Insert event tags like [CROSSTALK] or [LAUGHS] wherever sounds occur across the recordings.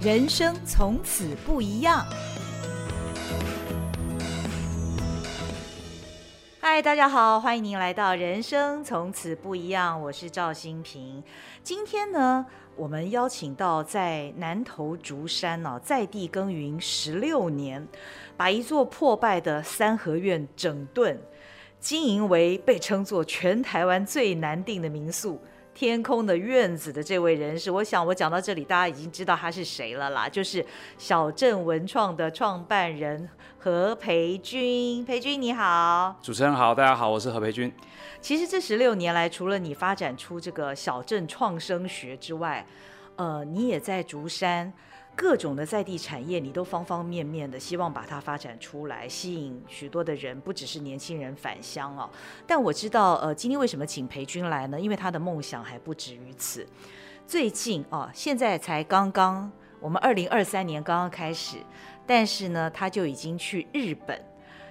人生从此不一样。嗨，大家好，欢迎您来到《人生从此不一样》，我是赵新平。今天呢，我们邀请到在南投竹山哦，在地耕耘十六年，把一座破败的三合院整顿，经营为被称作全台湾最难订的民宿。天空的院子的这位人士，我想我讲到这里，大家已经知道他是谁了啦，就是小镇文创的创办人何培军。培军你好，主持人好，大家好，我是何培军。其实这十六年来，除了你发展出这个小镇创生学之外，呃，你也在竹山。各种的在地产业，你都方方面面的希望把它发展出来，吸引许多的人，不只是年轻人返乡哦。但我知道，呃，今天为什么请培钧来呢？因为他的梦想还不止于此。最近哦，现在才刚刚，我们二零二三年刚刚开始，但是呢，他就已经去日本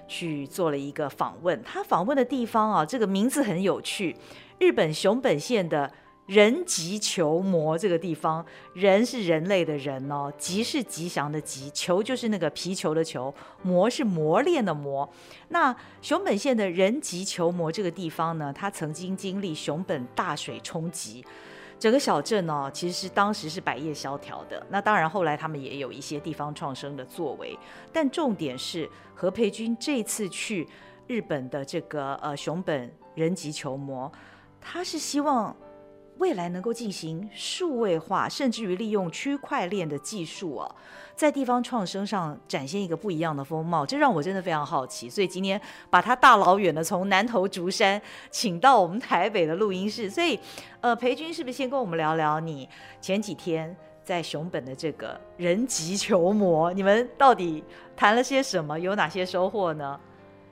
去做了一个访问。他访问的地方啊，这个名字很有趣，日本熊本县的。人吉球磨这个地方，人是人类的人哦，吉是吉祥的吉，球就是那个皮球的球，磨是磨练的磨。那熊本县的人吉球磨这个地方呢，它曾经经历熊本大水冲击，整个小镇哦，其实是当时是百业萧条的。那当然后来他们也有一些地方创生的作为，但重点是何培君这次去日本的这个呃熊本人吉球磨，他是希望。未来能够进行数位化，甚至于利用区块链的技术哦，在地方创生上展现一个不一样的风貌，这让我真的非常好奇。所以今天把他大老远的从南投竹山请到我们台北的录音室。所以，呃，培钧是不是先跟我们聊聊你前几天在熊本的这个人吉球魔，你们到底谈了些什么，有哪些收获呢？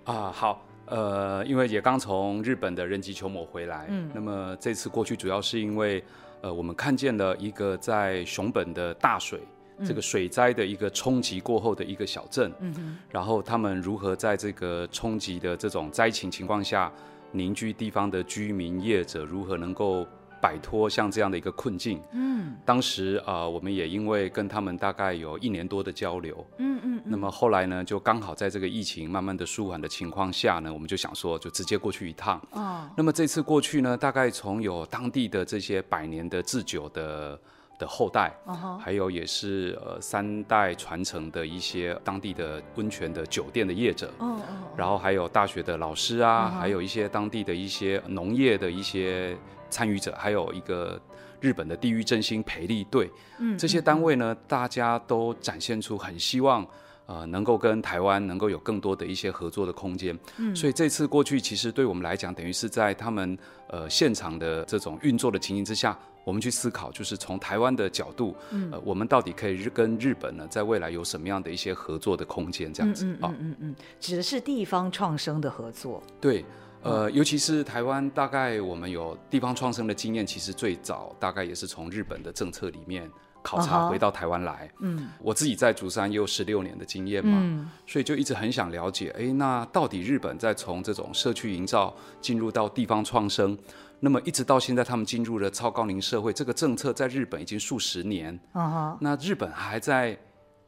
啊，好。呃，因为也刚从日本的人吉球磨回来，嗯，那么这次过去主要是因为，呃，我们看见了一个在熊本的大水，嗯、这个水灾的一个冲击过后的一个小镇，嗯，然后他们如何在这个冲击的这种灾情情况下，凝聚地方的居民业者如何能够。摆脱像这样的一个困境，嗯，当时啊、呃，我们也因为跟他们大概有一年多的交流，嗯嗯，嗯，那么后来呢，就刚好在这个疫情慢慢的舒缓的情况下呢，我们就想说，就直接过去一趟，哦，那么这次过去呢，大概从有当地的这些百年的制酒的的后代，哦，还有也是呃三代传承的一些当地的温泉的酒店的业者，哦哦，然后还有大学的老师啊，哦，还有一些当地的一些农业的一些。参与者还有一个日本的地域振兴培力队，嗯，这些单位呢，大家都展现出很希望，呃，能够跟台湾能够有更多的一些合作的空间，嗯，所以这次过去，其实对我们来讲，等于是在他们呃现场的这种运作的情形之下，我们去思考，就是从台湾的角度，嗯，呃，我们到底可以日跟日本呢，在未来有什么样的一些合作的空间，这样子啊，嗯嗯，嗯，嗯，指的是地方创生的合作，对。呃，尤其是台湾，大概我们有地方创生的经验，其实最早大概也是从日本的政策里面考察回到台湾来。嗯，我自己在竹山也有十六年的经验嘛，嗯，所以就一直很想了解，哎，那到底日本在从这种社区营造进入到地方创生，那么一直到现在他们进入了超高龄社会，这个政策在日本已经数十年。嗯，那日本还在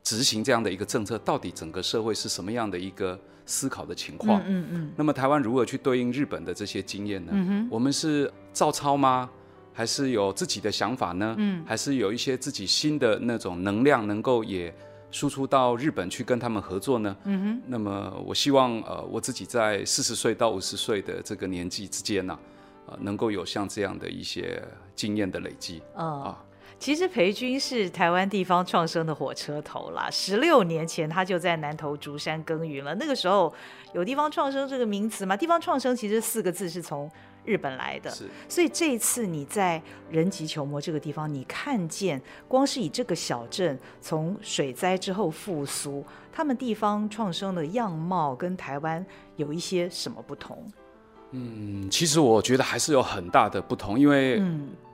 执行这样的一个政策，到底整个社会是什么样的一个？思考的情况，嗯嗯，嗯，那么台湾如何去对应日本的这些经验呢？嗯，我们是照抄吗？还是有自己的想法呢？嗯，还是有一些自己新的那种能量，能够也输出到日本去跟他们合作呢？嗯哼，那么我希望呃，我自己在四十岁到五十岁的这个年纪之间呢、啊，呃，能够有像这样的一些经验的累积。哦、啊。其实培军是台湾地方创生的火车头啦，十六年前他就在南投竹山耕耘了。那个时候有地方创生这个名词吗？地方创生其实四个字是从日本来的，是。所以这一次你在人吉球磨这个地方，你看见光是以这个小镇从水灾之后复苏，他们地方创生的样貌跟台湾有一些什么不同？嗯，其实我觉得还是有很大的不同，因为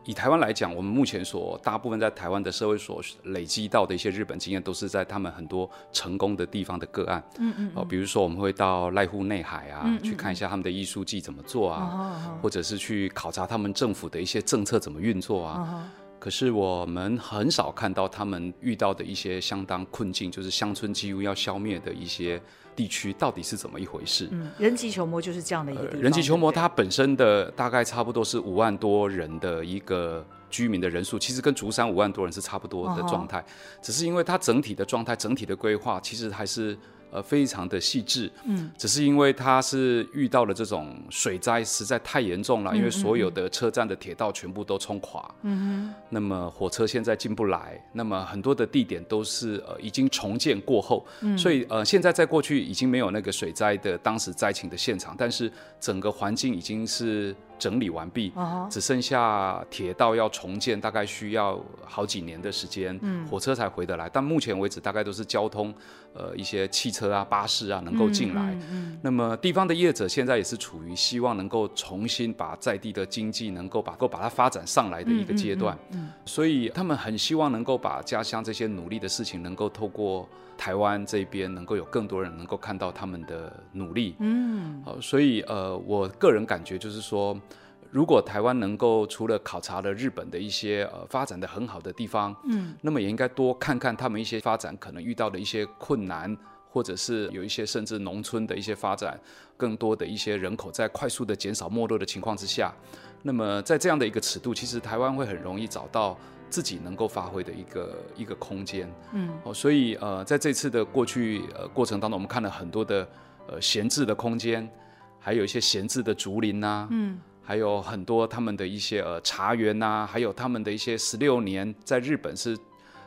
以台湾来讲，我们目前所大部分在台湾的社会所累积到的一些日本经验，都是在他们很多成功的地方的个案。嗯嗯。哦，比如说我们会到濑户内海啊，嗯嗯，去看一下他们的艺术季怎么做啊，或者是去考察他们政府的一些政策怎么运作啊。可是我们很少看到他们遇到的一些相当困境，就是乡村几乎要消灭的一些地区，到底是怎么一回事？嗯，人吉球魔就是这样的一个地方。呃、人吉球魔它本身的大概差不多是五万多人的一个居民的人数，其实跟竹山五万多人是差不多的状态，哦、只是因为它整体的状态、整体的规划，其实还是。呃，非常的细致，嗯，只是因为它是遇到了这种水灾，实在太严重了，嗯、因为所有的车站的铁道全部都冲垮，嗯哼，那么火车现在进不来，那么很多的地点都是呃已经重建过后，嗯，所以呃现在在过去已经没有那个水灾的当时灾情的现场，但是整个环境已经是。整理完毕，只剩下铁道要重建，大概需要好几年的时间，嗯，火车才回得来。但目前为止，大概都是交通，呃，一些汽车啊、巴士啊能够进来。嗯那么地方的业者现在也是处于希望能够重新把在地的经济能够把够把它发展上来的一个阶段。嗯、所以他们很希望能够把家乡这些努力的事情，能够透过台湾这边，能够有更多人能够看到他们的努力。嗯，好，所以呃，我个人感觉就是说。如果台湾能够除了考察了日本的一些呃发展的很好的地方，嗯，那么也应该多看看他们一些发展可能遇到的一些困难，或者是有一些甚至农村的一些发展，更多的一些人口在快速的减少没落的情况之下，那么在这样的一个尺度，其实台湾会很容易找到自己能够发挥的一个一个空间，嗯，哦，所以呃在这次的过去呃过程当中，我们看了很多的呃闲置的空间，还有一些闲置的竹林呐、啊，嗯。还有很多他们的一些呃茶园呐、啊，还有他们的一些十六年在日本是，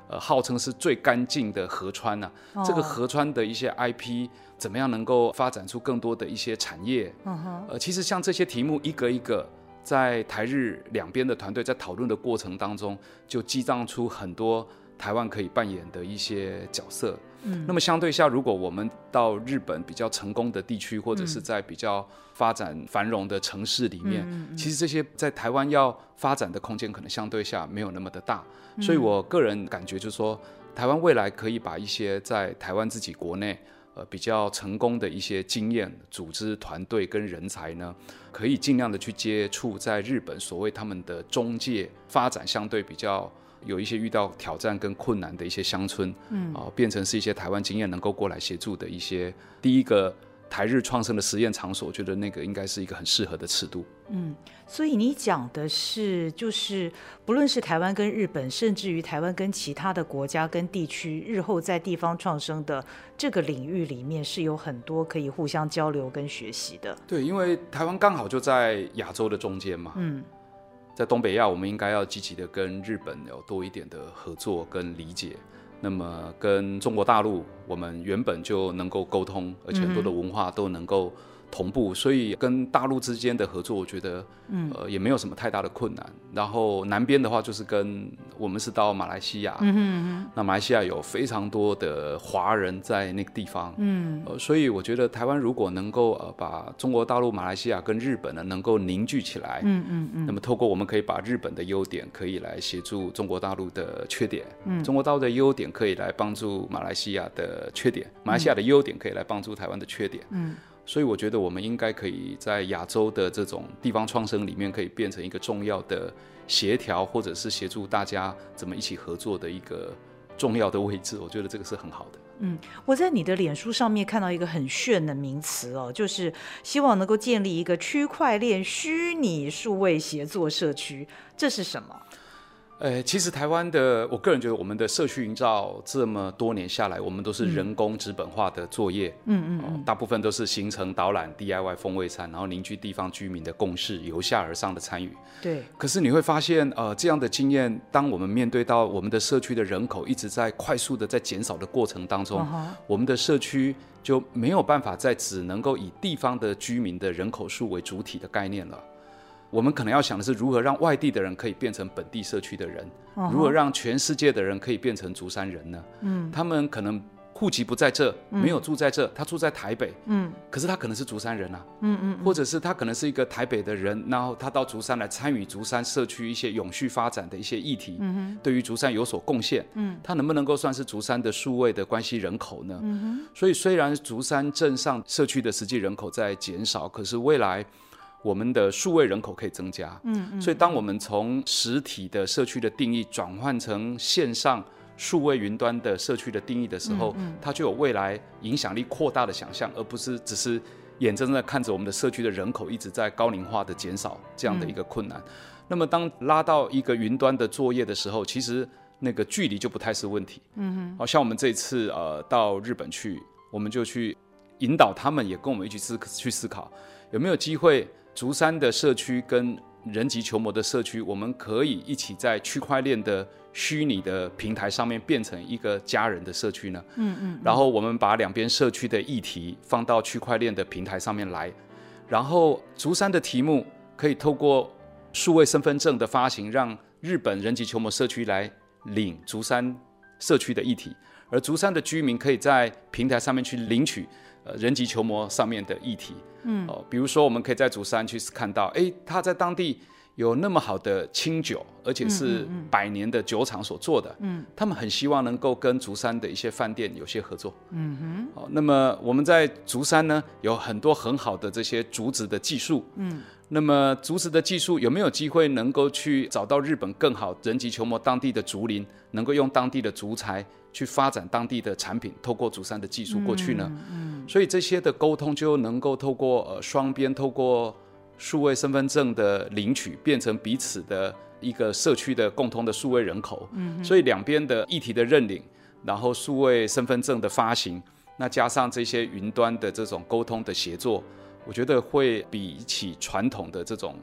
呃号称是最干净的河川呐、啊。哦、这个河川的一些 IP 怎么样能够发展出更多的一些产业？嗯哼。呃，其实像这些题目一个一个在台日两边的团队在讨论的过程当中，就激荡出很多台湾可以扮演的一些角色。嗯。那么相对下，如果我们到日本比较成功的地区，或者是在比较发展繁荣的城市里面，其实这些在台湾要发展的空间可能相对下没有那么的大，嗯、所以我个人感觉就是说，台湾未来可以把一些在台湾自己国内呃比较成功的一些经验、组织团队跟人才呢，可以尽量的去接触在日本所谓他们的中介发展相对比较有一些遇到挑战跟困难的一些乡村，嗯啊、呃，变成是一些台湾经验能够过来协助的一些第一个。台日创生的实验场所，我觉得那个应该是一个很适合的尺度。嗯，所以你讲的是，就是不论是台湾跟日本，甚至于台湾跟其他的国家跟地区，日后在地方创生的这个领域里面，是有很多可以互相交流跟学习的。对，因为台湾刚好就在亚洲的中间嘛。嗯，在东北亚，我们应该要积极的跟日本有多一点的合作跟理解。那么跟中国大陆，我们原本就能够沟通，而且很多的文化都能够同步，所以跟大陆之间的合作，我觉得，嗯。呃，也没有什么太大的困难。然后南边的话，就是跟我们是到马来西亚，那马来西亚有非常多的华人在那个地方，嗯，呃，所以我觉得台湾如果能够呃把中国大陆、马来西亚跟日本呢能够凝聚起来，嗯嗯嗯，那么透过我们可以把日本的优点可以来协助中国大陆的缺点，嗯，中国大陆的优点可以来帮助马来西亚的缺点，马来西亚的优点可以来帮助台湾的缺点，嗯。所以我觉得我们应该可以在亚洲的这种地方创生里面，可以变成一个重要的协调，或者是协助大家怎么一起合作的一个重要的位置。我觉得这个是很好的。嗯，我在你的脸书上面看到一个很炫的名词哦，就是希望能够建立一个区块链虚拟数位协作社区，这是什么？呃，其实台湾的，我个人觉得我们的社区营造这么多年下来，我们都是人工纸本化的作业，嗯嗯，嗯，大部分都是行程导览、DIY 风味餐，然后凝聚地方居民的共识，由下而上的参与。对。可是你会发现，呃，这样的经验，当我们面对到我们的社区的人口一直在快速的在减少的过程当中，uh. 我们的社区就没有办法再只能够以地方的居民的人口数为主体的概念了。我们可能要想的是如何让外地的人可以变成本地社区的人，uh. 如何让全世界的人可以变成竹山人呢？嗯，他们可能户籍不在这，没有住在这，他住在台北，嗯，可是他可能是竹山人啊，嗯嗯，或者是他可能是一个台北的人，然后他到竹山来参与竹山社区一些永续发展的一些议题，嗯哼，对于竹山有所贡献，嗯，他能不能够算是竹山的数位的关系人口呢？嗯哼，所以虽然竹山镇上社区的实际人口在减少，可是未来。我们的数位人口可以增加。嗯嗯。所以当我们从实体的社区的定义转换成线上数位云端的社区的定义的时候，嗯嗯，它就有未来影响力扩大的想象，而不是只是眼睁睁的看着我们的社区的人口一直在高龄化的减少这样的一个困难。嗯、那么当拉到一个云端的作业的时候，其实那个距离就不太是问题。嗯哼。好像我们这次呃到日本去，我们就去引导他们，也跟我们一起思去思考，有没有机会竹山的社区跟人吉球魔的社区，我们可以一起在区块链的虚拟的平台上面变成一个家人的社区呢？嗯嗯。然后我们把两边社区的议题放到区块链的平台上面来，然后竹山的题目可以透过数位身份证的发行，让日本人吉球魔社区来领竹山社区的议题，而竹山的居民可以在平台上面去领取呃人吉球魔上面的议题。嗯。哦，比如说我们可以在竹山去看到，哎，他在当地。有那么好的清酒，而且是百年的酒厂所做的，嗯，他们很希望能够跟竹山的一些饭店有些合作，嗯哼。哦，那么我们在竹山呢，有很多很好的这些竹子的技术，嗯，那么竹子的技术有没有机会能够去找到日本更好人吉球魔当地的竹林，能够用当地的竹材去发展当地的产品，透过竹山的技术过去呢？嗯，所以这些的沟通就能够透过呃双边透过。数位身份证的领取变成彼此的一个社区的共同的数位人口，嗯，所以两边的议题的认领，然后数位身份证的发行，那加上这些云端的这种沟通的协作，我觉得会比起传统的这种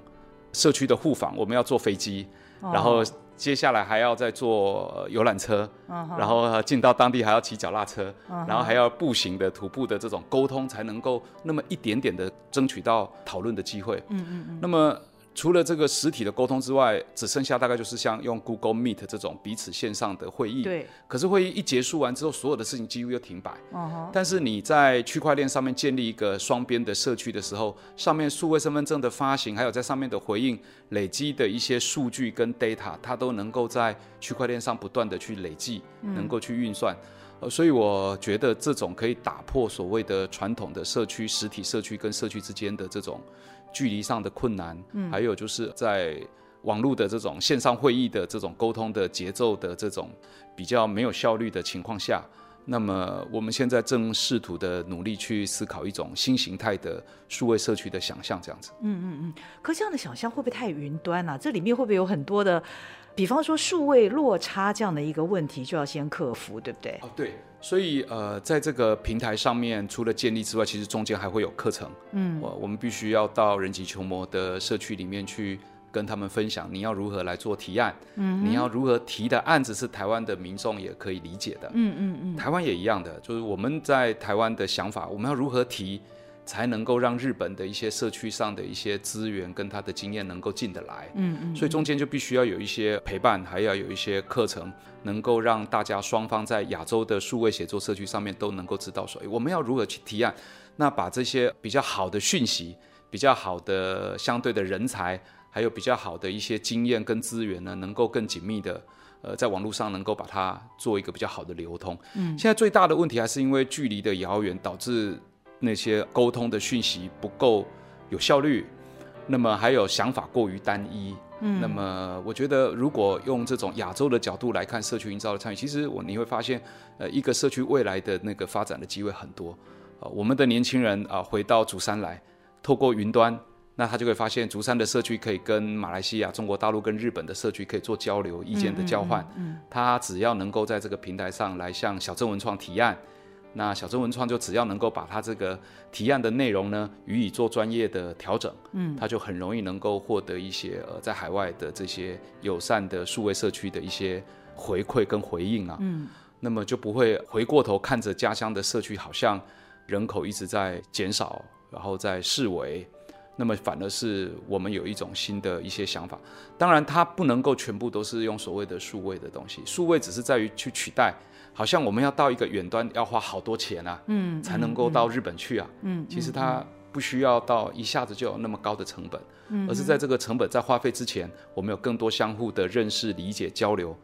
社区的互访，我们要坐飞机，哦，然后。接下来还要再坐游览车，uh huh. 然后进到当地还要骑脚踏车，uh huh. 然后还要步行的、徒步的这种沟通，才能够那么一点点的争取到讨论的机会。嗯嗯嗯。那么。除了这个实体的沟通之外，只剩下大概就是像用 Google Meet 这种彼此线上的会议。对。可是会议一结束完之后，所有的事情几乎又停摆。Uh huh. 但是你在区块链上面建立一个双边的社区的时候，上面数位身份证的发行，还有在上面的回应累积的一些数据跟 data，它都能够在区块链上不断的去累积，嗯、能够去运算。呃，所以我觉得这种可以打破所谓的传统的社区实体社区跟社区之间的这种。距离上的困难，嗯，还有就是在网络的这种线上会议的这种沟通的节奏的这种比较没有效率的情况下，那么我们现在正试图的努力去思考一种新形态的数位社区的想象，这样子。嗯嗯嗯。可这样的想象会不会太云端啊？这里面会不会有很多的，比方说数位落差这样的一个问题，就要先克服，对不对？哦，对。所以，呃，在这个平台上面，除了建立之外，其实中间还会有课程。嗯，我我们必须要到人机球魔的社区里面去跟他们分享，你要如何来做提案，嗯，你要如何提的案子是台湾的民众也可以理解的。嗯嗯嗯，台湾也一样的，就是我们在台湾的想法，我们要如何提。才能够让日本的一些社区上的一些资源跟他的经验能够进得来，嗯嗯，所以中间就必须要有一些陪伴，还要有一些课程，能够让大家双方在亚洲的数位写作社区上面都能够知道说，我们要如何去提案，那把这些比较好的讯息、比较好的相对的人才，还有比较好的一些经验跟资源呢，能够更紧密的，呃，在网络上能够把它做一个比较好的流通。嗯，现在最大的问题还是因为距离的遥远导致。那些沟通的讯息不够有效率，那么还有想法过于单一。嗯，那么我觉得，如果用这种亚洲的角度来看社区营造的参与，其实我你会发现，呃，一个社区未来的那个发展的机会很多。啊、呃，我们的年轻人啊、呃，回到祖山来，透过云端，那他就会发现竹山的社区可以跟马来西亚、中国大陆跟日本的社区可以做交流、意见的交换。嗯，他只要能够在这个平台上来向小镇文创提案。那小镇文创就只要能够把他这个提案的内容呢，予以做专业的调整，嗯，他就很容易能够获得一些呃在海外的这些友善的数位社区的一些回馈跟回应啊，嗯，那么就不会回过头看着家乡的社区好像人口一直在减少，然后在式微，那么反而是我们有一种新的一些想法，当然它不能够全部都是用所谓的数位的东西，数位只是在于去取代。好像我们要到一个远端要花好多钱啊，嗯，才能够到日本去啊，嗯，其实它不需要到一下子就有那么高的成本，嗯，而是在这个成本在花费之前，我们有更多相互的认识、理解、交流。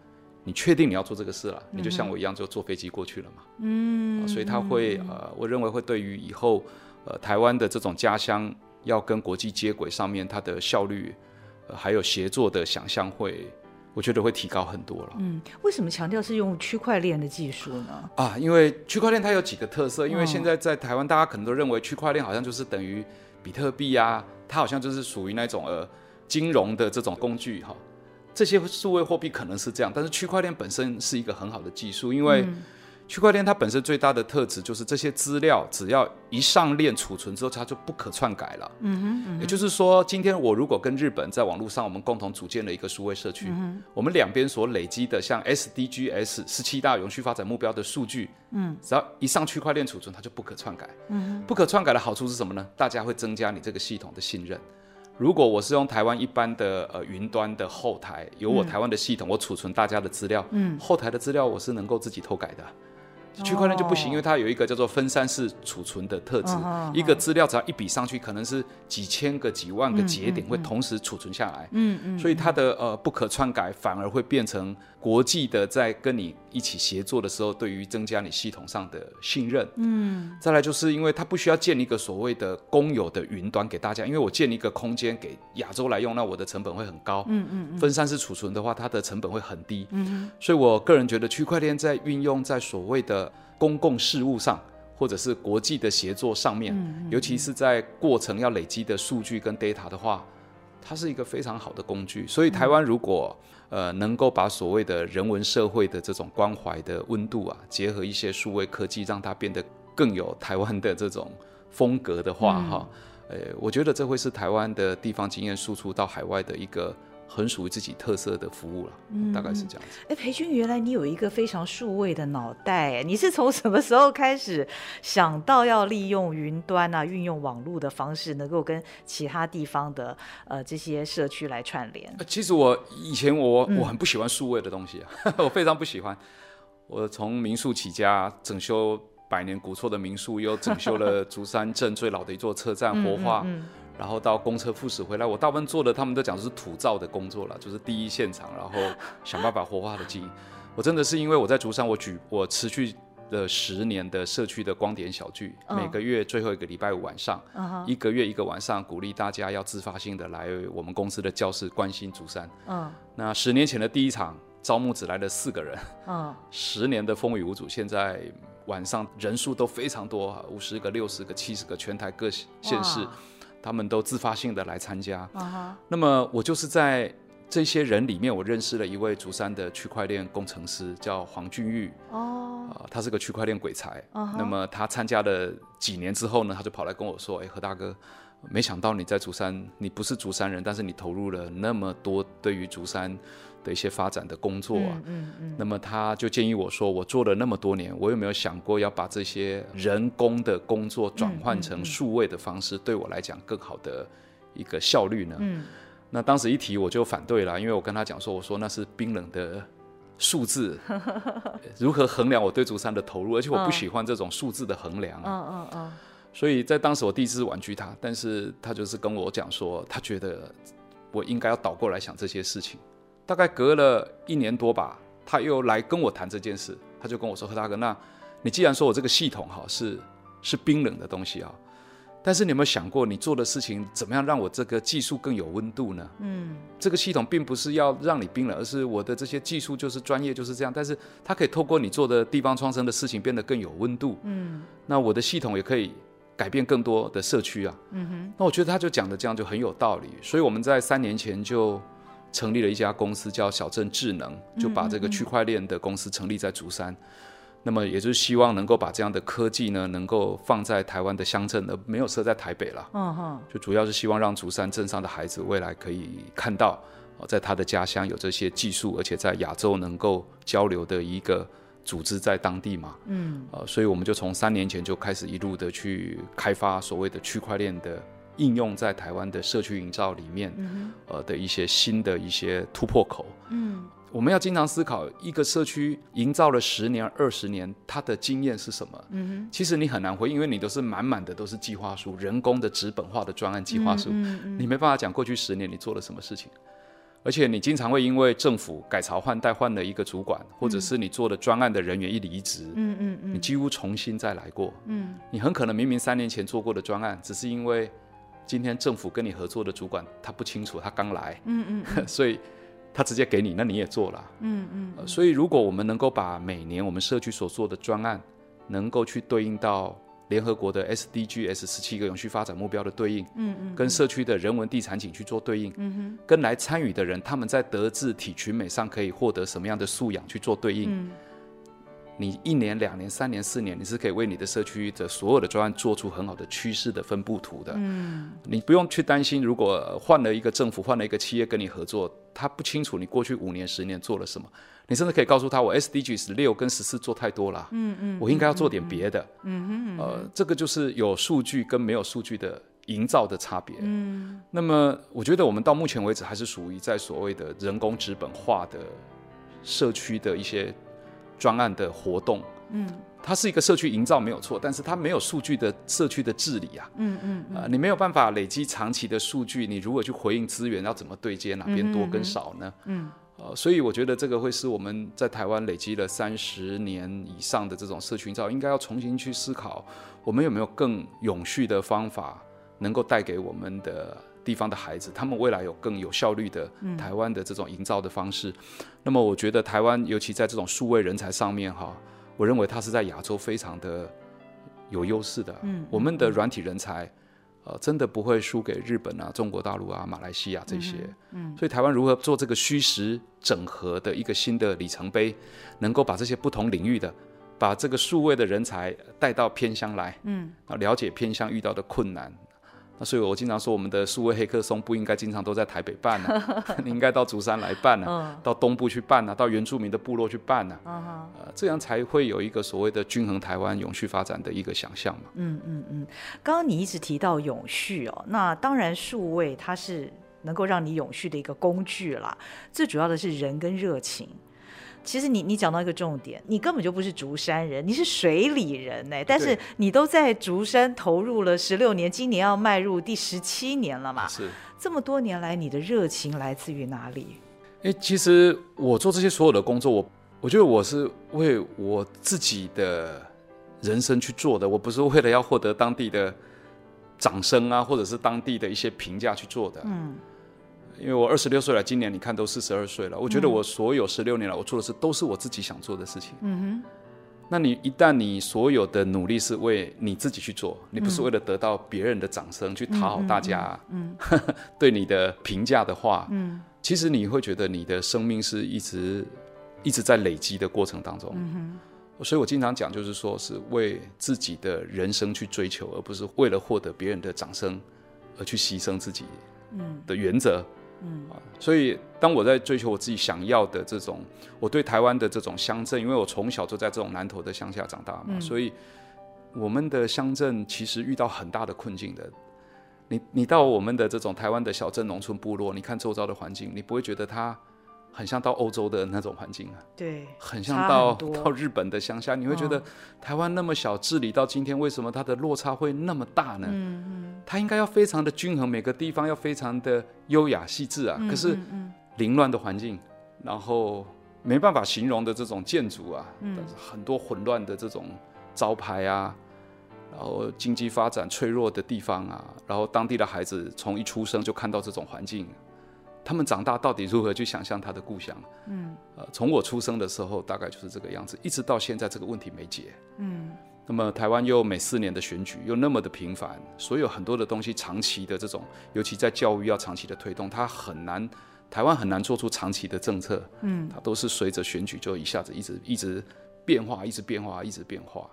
你确定你要做这个事了，你就像我一样就坐飞机过去了嘛，嗯，所以它会呃，我认为会对于以后呃台湾的这种家乡要跟国际接轨上面，它的效率，呃，还有协作的想象会，我觉得会提高很多了。嗯，为什么强调是用区块链的技术呢？啊，因为区块链它有几个特色，因为现在在台湾，大家可能都认为区块链好像就是等于比特币啊，它好像就是属于那种呃金融的这种工具哈。这些数位货币可能是这样，但是区块链本身是一个很好的技术，因为区块链它本身最大的特质就是这些资料只要一上链储存之后，它就不可篡改了。嗯哼，嗯哼，也就是说，今天我如果跟日本在网络上，我们共同组建了一个数位社区，嗯，我们两边所累积的像 SDGs 十七大永续发展目标的数据，嗯，只要一上区块链储存，它就不可篡改。嗯哼，不可篡改的好处是什么呢？大家会增加你这个系统的信任。如果我是用台湾一般的呃云端的后台，有我台湾的系统，嗯、我储存大家的资料，嗯，后台的资料我是能够自己偷改的。区块链就不行，因为它有一个叫做分散式储存的特质。哦、一个资料只要一笔上去，可能是几千个、几万个节点会同时储存下来。嗯嗯。所以它的呃不可篡改，反而会变成国际的在跟你一起协作的时候，对于增加你系统上的信任。嗯。再来就是因为它不需要建一个所谓的公有的云端给大家，因为我建一个空间给亚洲来用，那我的成本会很高。嗯嗯。分散式储存的话，它的成本会很低。嗯。所以我个人觉得区块链在运用在所谓的公共事务上，或者是国际的协作上面，嗯嗯、尤其是在过程要累积的数据跟 data 的话，它是一个非常好的工具。所以台湾如果、嗯、呃能够把所谓的人文社会的这种关怀的温度啊，结合一些数位科技，让它变得更有台湾的这种风格的话，哈、嗯，呃，我觉得这会是台湾的地方经验输出到海外的一个。很属于自己特色的服务了，嗯、大概是这样子。哎，培军，原来你有一个非常数位的脑袋，你是从什么时候开始想到要利用云端啊，运用网络的方式，能够跟其他地方的呃这些社区来串联？其实我以前我我很不喜欢数位的东西啊，嗯、[LAUGHS] 我非常不喜欢。我从民宿起家，整修百年古厝的民宿，又整修了竹山镇最老的一座车站，活化。嗯然后到公车副使回来，我大部分做的，他们都讲的是土造的工作了，就是第一现场，然后想办法活化的经营。我真的是因为我在竹山，我举我持续了十年的社区的光点小聚，每个月最后一个礼拜五晚上，一个月一个晚上，鼓励大家要自发性的来我们公司的教室关心竹山。嗯，那十年前的第一场招募只来了四个人，嗯，十年的风雨无阻，现在晚上人数都非常多，五十个、六十个、七十个，全台各县市。他们都自发性的来参加，uh huh. 那么我就是在这些人里面，我认识了一位竹山的区块链工程师，叫黄俊玉。哦、uh 他是个区块链鬼才。Uh huh. 那么他参加了几年之后呢，他就跑来跟我说：“哎，何大哥，没想到你在竹山，你不是竹山人，但是你投入了那么多对于竹山。”的一些发展的工作啊，嗯嗯，嗯，那么他就建议我说，我做了那么多年，我有没有想过要把这些人工的工作转换成数位的方式，对我来讲更好的一个效率呢？嗯，那当时一提我就反对了，因为我跟他讲说，我说那是冰冷的数字，[LAUGHS] 如何衡量我对竹山的投入？而且我不喜欢这种数字的衡量，嗯嗯嗯，所以在当时我第一次婉拒他，但是他就是跟我讲说，他觉得我应该要倒过来想这些事情。大概隔了一年多吧，他又来跟我谈这件事。他就跟我说：“何大哥，那你既然说我这个系统哈是是冰冷的东西啊，但是你有没有想过，你做的事情怎么样让我这个技术更有温度呢？嗯，这个系统并不是要让你冰冷，而是我的这些技术就是专业就是这样，但是它可以透过你做的地方创生的事情变得更有温度。嗯，那我的系统也可以改变更多的社区啊。嗯哼，那我觉得他就讲的这样就很有道理，所以我们在三年前就。成立了一家公司叫小镇智能，就把这个区块链的公司成立在竹山。嗯嗯嗯，那么也就是希望能够把这样的科技呢，能够放在台湾的乡镇，而没有设在台北了。嗯哼，就主要是希望让竹山镇上的孩子未来可以看到，在他的家乡有这些技术，而且在亚洲能够交流的一个组织在当地嘛。嗯，呃，所以我们就从三年前就开始一路的去开发所谓的区块链的。应用在台湾的社区营造里面，嗯、呃的一些新的一些突破口。嗯，我们要经常思考，一个社区营造了十年、二十年，它的经验是什么？嗯哼，其实你很难回，因为你都是满满的都是计划书，人工的纸本化的专案计划书，你没办法讲过去十年你做了什么事情。而且你经常会因为政府改朝换代换了一个主管，或者是你做的专案的人员一离职，嗯嗯嗯，你几乎重新再来过。嗯，你很可能明明三年前做过的专案，只是因为。今天政府跟你合作的主管他不清楚，他刚来，嗯嗯，嗯。[LAUGHS] 所以他直接给你，那你也做了，嗯嗯、呃，所以如果我们能够把每年我们社区所做的专案，能够去对应到联合国的 SDGs 十七个永续发展目标的对应，嗯嗯，跟社区的人文地产景去做对应，嗯哼，跟来参与的人他们在德智体群美上可以获得什么样的素养去做对应。嗯你一年、两年、三年、四年，你是可以为你的社区的所有的专案做出很好的趋势的分布图的。嗯，你不用去担心，如果换了一个政府、换了一个企业跟你合作，他不清楚你过去五年、十年做了什么，你甚至可以告诉他，我 SDG 十六跟十四做太多了。嗯嗯，我应该要做点别的。嗯哼，呃，这个就是有数据跟没有数据的营造的差别。嗯，那么我觉得我们到目前为止还是属于在所谓的人工资本化的社区的一些专案的活动。嗯，它是一个社区营造没有错，但是它没有数据的社区的治理啊，嗯嗯，呃，你没有办法累积长期的数据，你如何去回应资源，要怎么对接，哪边多跟少呢？嗯，呃，所以我觉得这个会是我们在台湾累积了三十年以上的这种社区营造，应该要重新去思考，我们有没有更永续的方法，能够带给我们的地方的孩子，他们未来有更有效率的台湾的这种营造的方式。那么，我觉得台湾尤其在这种数位人才上面，哈。我认为它是在亚洲非常的有优势的。嗯，我们的软体人才，呃，真的不会输给日本啊、中国大陆啊、马来西亚这些。嗯，所以台湾如何做这个虚实整合的一个新的里程碑，能够把这些不同领域的，把这个数位的人才带到偏乡来，嗯，啊，了解偏乡遇到的困难。那所以，我经常说，我们的数位黑客松不应该经常都在台北办啊 [LAUGHS] [LAUGHS] 你应该到竹山来办啊，到东部去办啊，到原住民的部落去办啊，呃，这样才会有一个所谓的均衡台湾永续发展的一个想象嘛。嗯嗯嗯，刚刚你一直提到永续哦，那当然数位它是能够让你永续的一个工具啦，最主要的是人跟热情。其实你你讲到一个重点，你根本就不是竹山人，你是水里人呢。但是你都在竹山投入了十六年，今年要迈入第十七年了嘛？是。这么多年来，你的热情来自于哪里？哎，其实我做这些所有的工作，我我觉得我是为我自己的人生去做的，我不是为了要获得当地的掌声啊，或者是当地的一些评价去做的。嗯。因为我二十六岁了，今年你看都四十二岁了。我觉得我所有十六年来我做的事都是我自己想做的事情。嗯哼。那你一旦你所有的努力是为你自己去做，你不是为了得到别人的掌声，去讨好大家，嗯，[LAUGHS] 对你的评价的话，嗯，其实你会觉得你的生命是一直一直在累积的过程当中。嗯哼。所以我经常讲，就是说是为自己的人生去追求，而不是为了获得别人的掌声而去牺牲自己，嗯，的原则。嗯啊，所以当我在追求我自己想要的这种，我对台湾的这种乡镇，因为我从小就在这种南投的乡下长大嘛，嗯、所以我们的乡镇其实遇到很大的困境的。你你到我们的这种台湾的小镇、农村部落，你看周遭的环境，你不会觉得它。很像到欧洲的那种环境啊，对，很像到 [LAUGHS] 到日本的乡下，你会觉得台湾那么小，治理到今天，为什么它的落差会那么大呢？嗯嗯，它应该要非常的均衡，每个地方要非常的优雅细致啊。可是凌乱的环境，然后没办法形容的这种建筑啊，很多混乱的这种招牌啊，然后经济发展脆弱的地方啊，然后当地的孩子从一出生就看到这种环境。他们长大到底如何去想象他的故乡？嗯，呃，从我出生的时候大概就是这个样子，一直到现在这个问题没解。嗯，那么台湾又每四年的选举又那么的频繁，所有很多的东西长期的这种，尤其在教育要长期的推动，它很难，台湾很难做出长期的政策。嗯，它都是随着选举就一下子一直一直变化，一直变化，一直变化。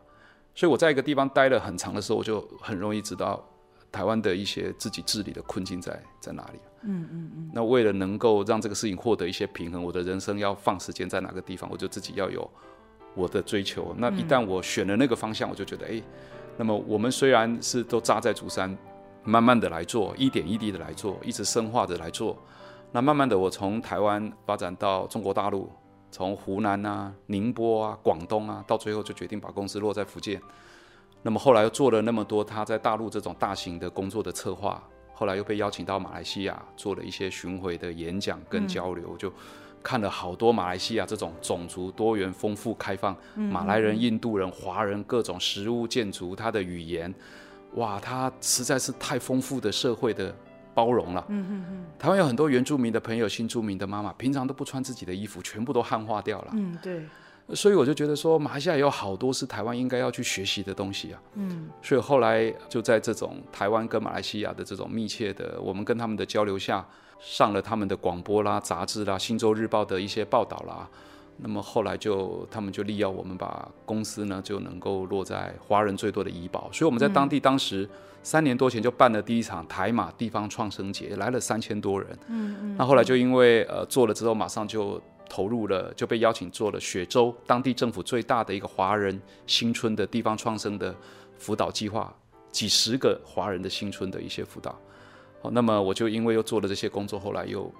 所以我在一个地方待了很长的时候，我就很容易知道。台湾的一些自己治理的困境在在哪里？嗯嗯嗯。那为了能够让这个事情获得一些平衡，我的人生要放时间在哪个地方，我就自己要有我的追求。那一旦我选了那个方向，我就觉得，哎、欸，那么我们虽然是都扎在竹山，慢慢的来做，一点一滴的来做，一直深化的来做。那慢慢的，我从台湾发展到中国大陆，从湖南啊、宁波啊、广东啊，到最后就决定把公司落在福建。那么后来又做了那么多他在大陆这种大型的工作的策划，后来又被邀请到马来西亚做了一些巡回的演讲跟交流，嗯、就看了好多马来西亚这种种族多元、丰富、开放，马来人、印度人、华人各种食物、建筑，他的语言，哇，它实在是太丰富的社会的包容了。嗯嗯嗯。台湾有很多原住民的朋友、新住民的妈妈，平常都不穿自己的衣服，全部都汉化掉了。嗯，对。所以我就觉得说，马来西亚有好多是台湾应该要去学习的东西啊。嗯。所以后来就在这种台湾跟马来西亚的这种密切的，我们跟他们的交流下，上了他们的广播啦、杂志啦、《新洲日报》的一些报道啦。那么后来就他们就力邀我们把公司呢就能够落在华人最多的怡保，所以我们在当地当时三年多前就办了第一场台马地方创生节，来了三千多人。嗯嗯。那后来就因为呃做了之后，马上就。投入了，就被邀请做了雪州当地政府最大的一个华人新村的地方创生的辅导计划，几十个华人的新村的一些辅导。好，那么我就因为又做了这些工作，后来又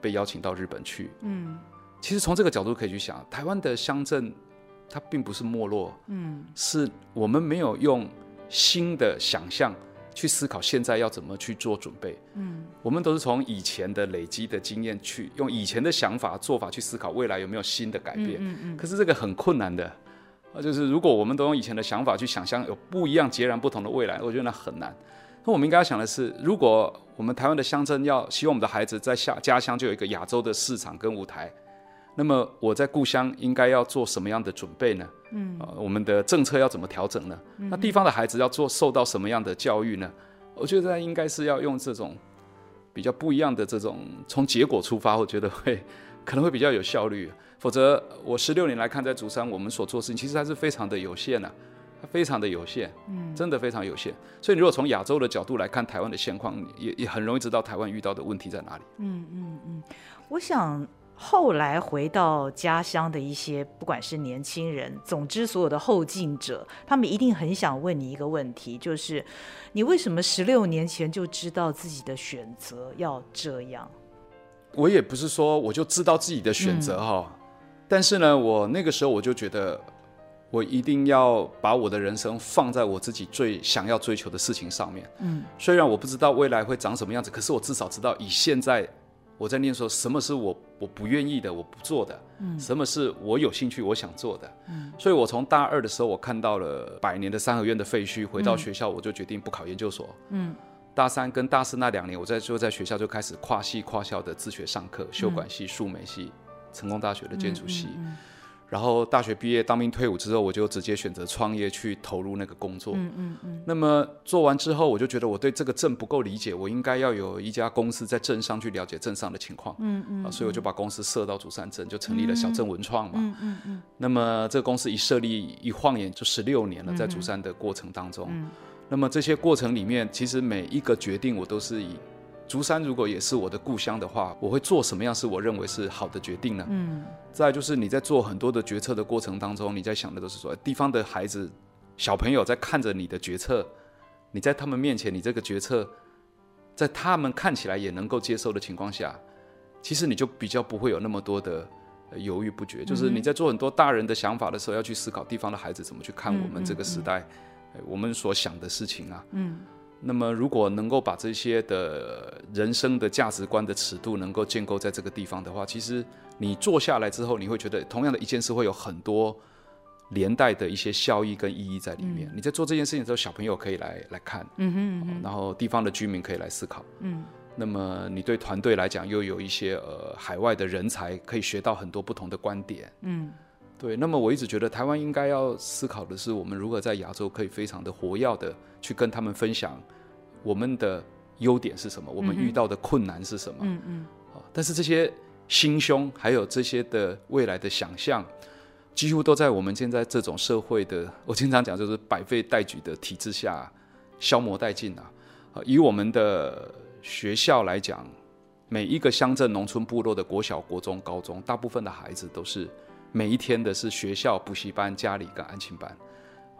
被邀请到日本去。嗯，其实从这个角度可以去想，台湾的乡镇它并不是没落，嗯，是我们没有用新的想象。去思考现在要怎么去做准备。嗯，我们都是从以前的累积的经验去用以前的想法做法去思考未来有没有新的改变。嗯嗯。可是这个很困难的，啊，就是如果我们都用以前的想法去想象有不一样、截然不同的未来，我觉得那很难。那我们应该要想的是，如果我们台湾的乡镇要希望我们的孩子在下家乡就有一个亚洲的市场跟舞台，那么我在故乡应该要做什么样的准备呢？嗯，呃，我们的政策要怎么调整呢？嗯、那地方的孩子要做受到什么样的教育呢？我觉得应该是要用这种比较不一样的这种从结果出发，我觉得会可能会比较有效率。否则，我十六年来看在竹山，我们所做的事情其实还是非常的有限啊，非常的有限，嗯，真的非常有限。所以，你如果从亚洲的角度来看台湾的现况，也也很容易知道台湾遇到的问题在哪里。嗯嗯嗯，我想。后来回到家乡的一些，不管是年轻人，总之所有的后进者，他们一定很想问你一个问题，就是你为什么十六年前就知道自己的选择要这样？我也不是说我就知道自己的选择哈，嗯，但是呢，我那个时候我就觉得，我一定要把我的人生放在我自己最想要追求的事情上面。嗯，虽然我不知道未来会长什么样子，可是我至少知道以现在。我在念说，什么是我我不愿意的，我不做的，嗯，什么是我有兴趣，我想做的，嗯，所以我从大二的时候，我看到了百年的三合院的废墟，回到学校，我就决定不考研究所，嗯，大三跟大四那两年，我在就在学校就开始跨系跨校的自学上课，修管系、数美系、成功大学的建筑系。嗯嗯嗯然后大学毕业当兵退伍之后，我就直接选择创业去投入那个工作。嗯嗯嗯。那么做完之后，我就觉得我对这个镇不够理解，我应该要有一家公司在镇上去了解镇上的情况。嗯嗯。啊，所以我就把公司设到竹山镇，就成立了小镇文创嘛。嗯嗯嗯。那么这个公司一设立，一晃眼就十六年了，在竹山的过程当中。嗯。那么这些过程里面，其实每一个决定我都是以。竹山如果也是我的故乡的话，我会做什么样是我认为是好的决定呢？嗯，再就是你在做很多的决策的过程当中，你在想的都是说，地方的孩子、小朋友在看着你的决策，你在他们面前，你这个决策在他们看起来也能够接受的情况下，其实你就比较不会有那么多的犹豫不决。就是你在做很多大人的想法的时候，要去思考地方的孩子怎么去看我们这个时代，我们所想的事情啊。嗯。那么，如果能够把这些的人生的价值观的尺度能够建构在这个地方的话，其实你做下来之后，你会觉得同样的一件事会有很多连带的一些效益跟意义在里面。嗯、你在做这件事情的时候，小朋友可以来来看，嗯哼，嗯哼，然后地方的居民可以来思考，嗯，那么你对团队来讲又有一些呃海外的人才可以学到很多不同的观点，嗯。对，那么我一直觉得台湾应该要思考的是，我们如何在亚洲可以非常的活跃的去跟他们分享我们的优点是什么，我们遇到的困难是什么。嗯嗯。但是这些心胸还有这些的未来的想象，几乎都在我们现在这种社会的，我经常讲就是百废待举的体制下消磨殆尽啊。以我们的学校来讲，每一个乡镇、农村、部落的国小、国中、高中，大部分的孩子都是。每一天的是学校、补习班、家里跟安亲班，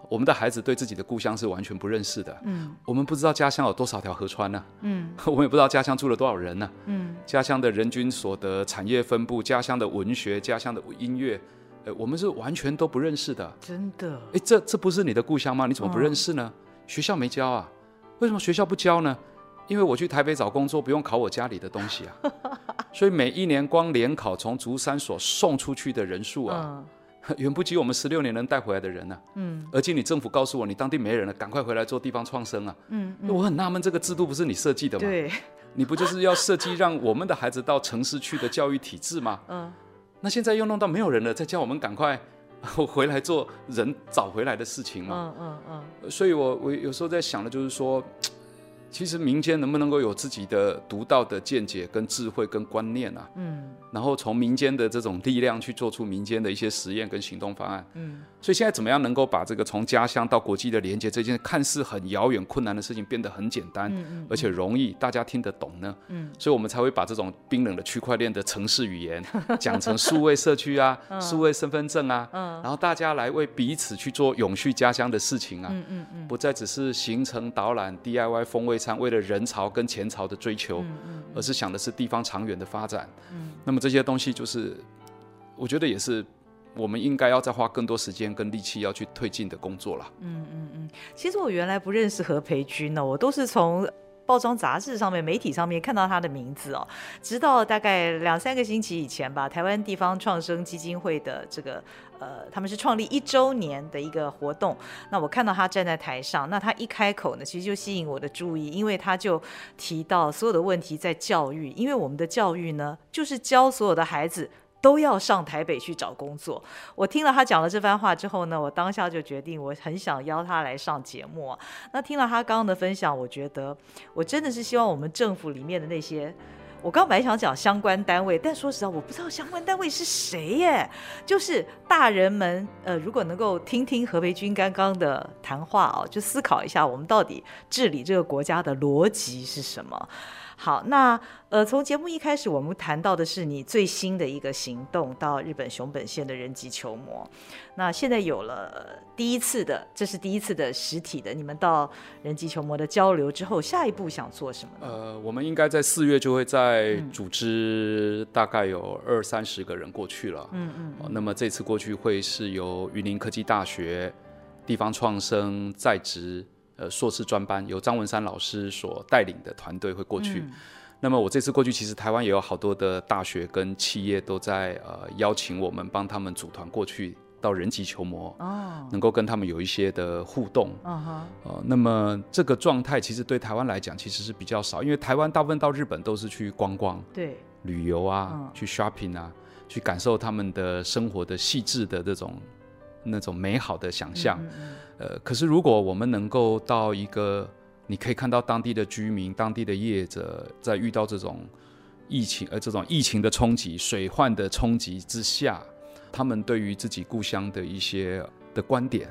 我们的孩子对自己的故乡是完全不认识的。嗯，我们不知道家乡有多少条河川呢、啊？嗯，[LAUGHS] 我们也不知道家乡住了多少人呢、啊？嗯，家乡的人均所得、产业分布、家乡的文学、家乡的音乐，呃，我们是完全都不认识的。真的？哎，这这不是你的故乡吗？你怎么不认识呢？哦、学校没教啊？为什么学校不教呢？因为我去台北找工作，不用考我家里的东西啊。[LAUGHS] 所以每一年光联考从竹山所送出去的人数啊。嗯 [LAUGHS] 远不及我们十六年能带回来的人呢、啊。嗯，而且你政府告诉我，你当地没人了，赶快回来做地方创生啊。嗯，嗯我很纳闷，这个制度不是你设计的吗？对，[LAUGHS] 你不就是要设计让我们的孩子到城市去的教育体制吗？嗯，那现在又弄到没有人了，再叫我们赶快 [LAUGHS] 回来做人找回来的事情吗？嗯嗯嗯。所以我我有时候在想的就是说。其实民间能不能够有自己的独到的见解、跟智慧、跟观念啊？嗯，然后从民间的这种力量去做出民间的一些实验跟行动方案。嗯，所以现在怎么样能够把这个从家乡到国际的连接这件看似很遥远困难的事情变得很简单，嗯嗯，而且容易大家听得懂呢？嗯，所以我们才会把这种冰冷的区块链的城市语言 [LAUGHS] 讲成数位社区啊、[LAUGHS] 数位身份证啊，嗯，然后大家来为彼此去做永续家乡的事情啊，嗯嗯嗯，不再只是行程导览、DIY 风味。为了人潮跟钱潮的追求，而是想的是地方长远的发展。那么这些东西就是，我觉得也是我们应该要再花更多时间跟力气要去推进的工作了。嗯嗯嗯，其实我原来不认识何培军呢，我都是从。包装杂志上面、媒体上面看到他的名字哦，直到大概两三个星期以前吧，台湾地方创生基金会的这个呃，他们是创立一周年的一个活动，那我看到他站在台上，那他一开口呢，其实就吸引我的注意，因为他就提到所有的问题在教育，因为我们的教育呢，就是教所有的孩子。都要上台北去找工作。我听了他讲了这番话之后呢，我当下就决定，我很想邀他来上节目。那听了他刚刚的分享，我觉得我真的是希望我们政府里面的那些，我刚本来想讲相关单位，但说实话，我不知道相关单位是谁耶。就是大人们，呃，如果能够听听何培军刚刚的谈话哦，就思考一下，我们到底治理这个国家的逻辑是什么。好，那呃，从节目一开始，我们谈到的是你最新的一个行动，到日本熊本县的人吉球磨。那现在有了第一次的，这是第一次的实体的，你们到人吉球磨的交流之后，下一步想做什么呢？呃，我们应该在四月就会再组织，大概有二三十个人过去了。嗯嗯，嗯。那么这次过去会是由云林科技大学地方创生在职。呃，硕士专班由张文山老师所带领的团队会过去。嗯。那么我这次过去，其实台湾也有好多的大学跟企业都在呃邀请我们帮他们组团过去到人吉球模，哦，能够跟他们有一些的互动。嗯哼。呃，那么这个状态其实对台湾来讲其实是比较少，因为台湾大部分到日本都是去观光，对，旅游啊，嗯，去 shopping 啊，去感受他们的生活的细致的这种。那种美好的想象，呃，可是如果我们能够到一个，你可以看到当地的居民、当地的业者，在遇到这种疫情，呃，这种疫情的冲击、水患的冲击之下，他们对于自己故乡的一些的观点，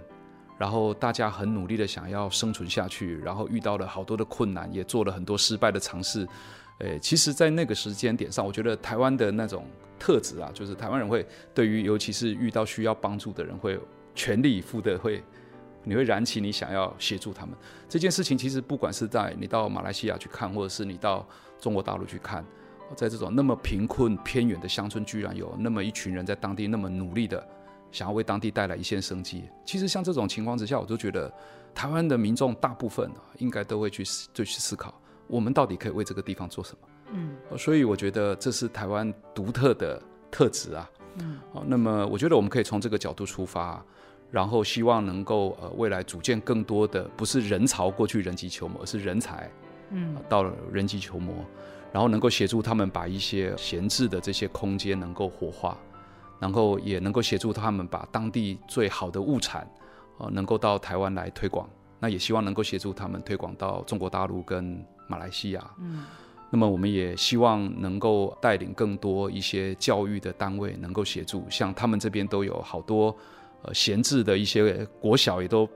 然后大家很努力的想要生存下去，然后遇到了好多的困难，也做了很多失败的尝试，诶，其实，在那个时间点上，我觉得台湾的那种。特质啊，就是台湾人会对于，尤其是遇到需要帮助的人，会全力以赴的会，你会燃起你想要协助他们这件事情。其实不管是在你到马来西亚去看，或者是你到中国大陆去看，在这种那么贫困偏远的乡村，居然有那么一群人在当地那么努力的想要为当地带来一线生机。其实像这种情况之下，我都觉得台湾的民众大部分啊，应该都会去就去思考，我们到底可以为这个地方做什么。嗯，所以我觉得这是台湾独特的特质啊。嗯，好，那么我觉得我们可以从这个角度出发，然后希望能够呃未来组建更多的不是人潮过去人机球磨，而是人才，嗯，到了人机球磨，然后能够协助他们把一些闲置的这些空间能够活化，然后也能够协助他们把当地最好的物产啊能够到台湾来推广，那也希望能够协助他们推广到中国大陆跟马来西亚。嗯。那么我们也希望能够带领更多一些教育的单位能够协助，像他们这边都有好多呃闲置的一些国小也都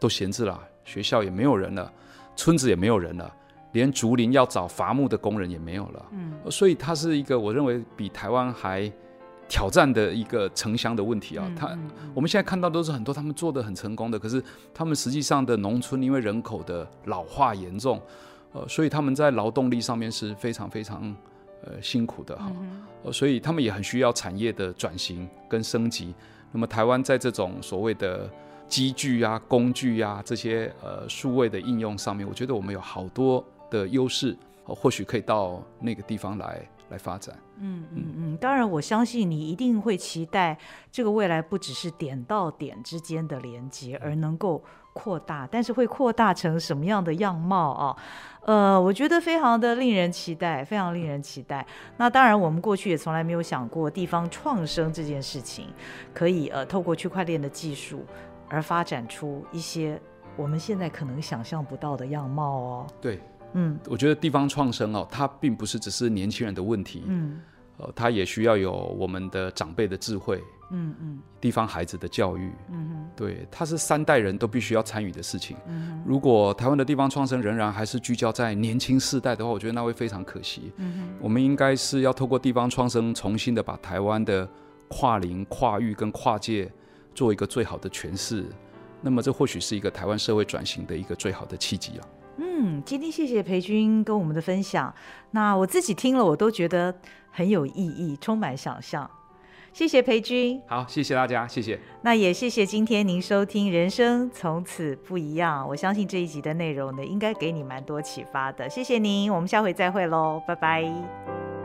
都闲置了，学校也没有人了，村子也没有人了，连竹林要找伐木的工人也没有了。嗯，所以它是一个我认为比台湾还挑战的一个城乡的问题啊。他我们现在看到都是很多他们做的很成功的，可是他们实际上的农村因为人口的老化严重。呃，所以他们在劳动力上面是非常非常呃辛苦的哈，呃，所以他们也很需要产业的转型跟升级。那么台湾在这种所谓的机具啊、工具啊这些呃数位的应用上面，我觉得我们有好多的优势，呃，或许可以到那个地方来来发展。嗯嗯嗯，当然我相信你一定会期待这个未来不只是点到点之间的连接，而能够扩大，但是会扩大成什么样的样貌啊？呃，我觉得非常的令人期待，非常令人期待。那当然，我们过去也从来没有想过地方创生这件事情，可以呃透过区块链的技术而发展出一些我们现在可能想象不到的样貌哦。对。嗯，我觉得地方创生哦，它并不是只是年轻人的问题，嗯，呃，他也需要有我们的长辈的智慧，嗯嗯，地方孩子的教育，嗯哼，对，它是三代人都必须要参与的事情。嗯，如果台湾的地方创生仍然还是聚焦在年轻世代的话，我觉得那会非常可惜。嗯哼，我们应该是要透过地方创生，重新的把台湾的跨龄、跨域跟跨界做一个最好的诠释。那么，这或许是一个台湾社会转型的一个最好的契机了。嗯，今天谢谢培军跟我们的分享。那我自己听了，我都觉得很有意义，充满想象。谢谢培军。好，谢谢大家，谢谢。那也谢谢今天您收听《人生从此不一样》。我相信这一集的内容呢，应该给你蛮多启发的。谢谢您，我们下回再会喽，拜拜。